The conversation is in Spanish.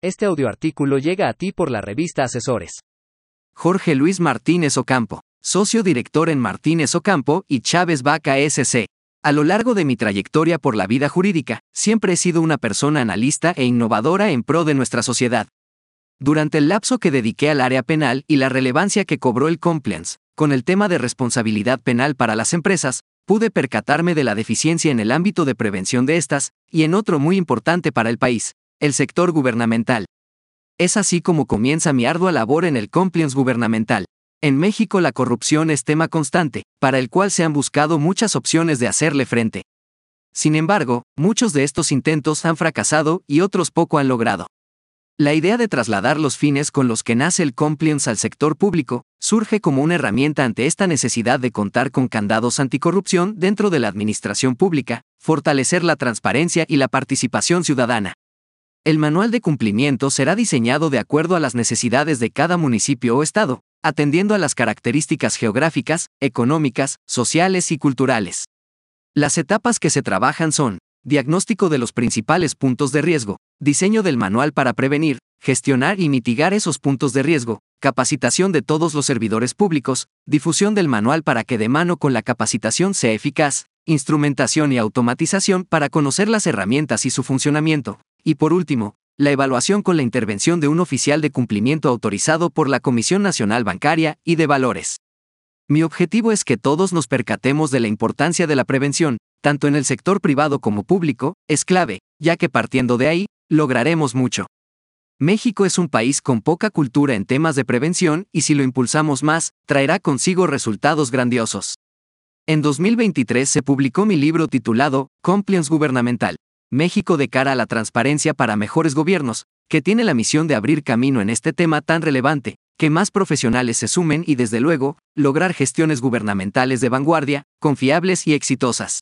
Este audioartículo llega a ti por la revista Asesores. Jorge Luis Martínez Ocampo, socio director en Martínez Ocampo y Chávez Vaca SC. A lo largo de mi trayectoria por la vida jurídica, siempre he sido una persona analista e innovadora en pro de nuestra sociedad. Durante el lapso que dediqué al área penal y la relevancia que cobró el compliance, con el tema de responsabilidad penal para las empresas, pude percatarme de la deficiencia en el ámbito de prevención de estas, y en otro muy importante para el país, el sector gubernamental. Es así como comienza mi ardua labor en el compliance gubernamental. En México la corrupción es tema constante, para el cual se han buscado muchas opciones de hacerle frente. Sin embargo, muchos de estos intentos han fracasado y otros poco han logrado. La idea de trasladar los fines con los que nace el compliance al sector público surge como una herramienta ante esta necesidad de contar con candados anticorrupción dentro de la administración pública, fortalecer la transparencia y la participación ciudadana. El manual de cumplimiento será diseñado de acuerdo a las necesidades de cada municipio o estado, atendiendo a las características geográficas, económicas, sociales y culturales. Las etapas que se trabajan son, diagnóstico de los principales puntos de riesgo, diseño del manual para prevenir, gestionar y mitigar esos puntos de riesgo, capacitación de todos los servidores públicos, difusión del manual para que de mano con la capacitación sea eficaz, instrumentación y automatización para conocer las herramientas y su funcionamiento, y por último, la evaluación con la intervención de un oficial de cumplimiento autorizado por la Comisión Nacional Bancaria y de Valores. Mi objetivo es que todos nos percatemos de la importancia de la prevención, tanto en el sector privado como público, es clave, ya que partiendo de ahí, lograremos mucho. México es un país con poca cultura en temas de prevención y si lo impulsamos más, traerá consigo resultados grandiosos. En 2023 se publicó mi libro titulado Compliance Gubernamental, México de cara a la transparencia para mejores gobiernos, que tiene la misión de abrir camino en este tema tan relevante, que más profesionales se sumen y desde luego, lograr gestiones gubernamentales de vanguardia, confiables y exitosas.